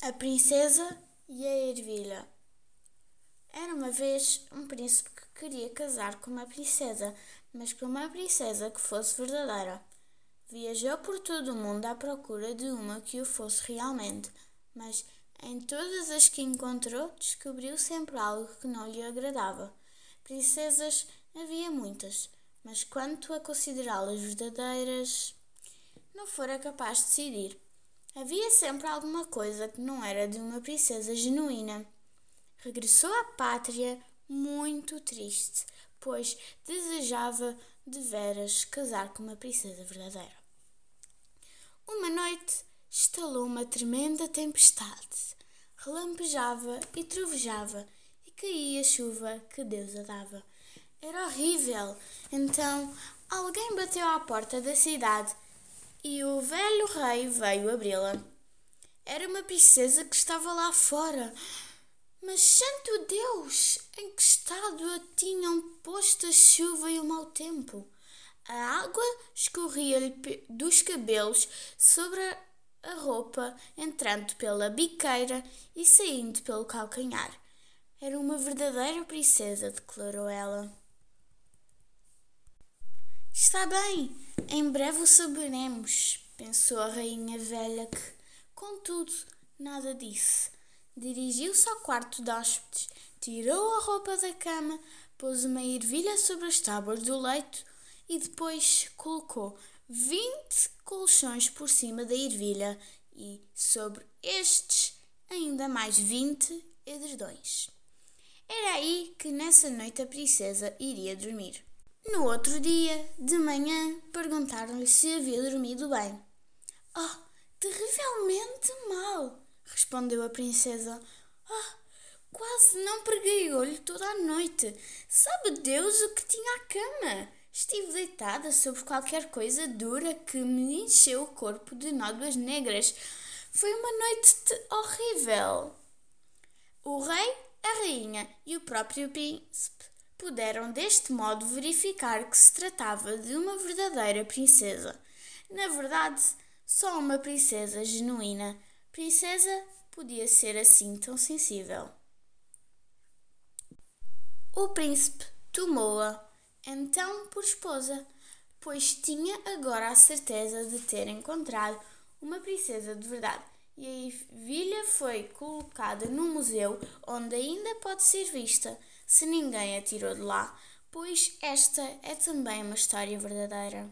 A Princesa e a Ervilha. Era uma vez um príncipe que queria casar com uma princesa, mas com uma princesa que fosse verdadeira. Viajou por todo o mundo à procura de uma que o fosse realmente, mas em todas as que encontrou descobriu sempre algo que não lhe agradava. Princesas havia muitas, mas quanto a considerá-las verdadeiras, não fora capaz de decidir. Havia sempre alguma coisa que não era de uma princesa genuína. Regressou à pátria muito triste, pois desejava de veras casar com uma princesa verdadeira. Uma noite estalou uma tremenda tempestade. Relampejava e trovejava e caía chuva que Deus a dava. Era horrível. Então alguém bateu à porta da cidade e o velho rei veio abri-la. Era uma princesa que estava lá fora. Mas, santo Deus, em que estado a tinham posto a chuva e o mau tempo? A água escorria-lhe dos cabelos sobre a roupa, entrando pela biqueira e saindo pelo calcanhar. Era uma verdadeira princesa, declarou ela. Está bem, em breve o saberemos, pensou a rainha velha que, contudo, nada disse. Dirigiu-se ao quarto de hóspedes, tirou a roupa da cama, pôs uma ervilha sobre as tábuas do leito e depois colocou vinte colchões por cima da ervilha e, sobre estes, ainda mais vinte edredões. Era aí que nessa noite a princesa iria dormir. No outro dia, de manhã, perguntaram-lhe se havia dormido bem. Oh, terrivelmente mal, respondeu a princesa. Oh, quase não preguei olho toda a noite. Sabe Deus o que tinha à cama? Estive deitada sobre qualquer coisa dura que me encheu o corpo de nódoas negras. Foi uma noite horrível. O rei, a rainha e o próprio príncipe puderam deste modo verificar que se tratava de uma verdadeira princesa. Na verdade, só uma princesa genuína. Princesa podia ser assim tão sensível. O príncipe tomou-a então por esposa, pois tinha agora a certeza de ter encontrado uma princesa de verdade. E a ervilha foi colocada no museu, onde ainda pode ser vista se ninguém a tirou de lá, pois esta é também uma história verdadeira.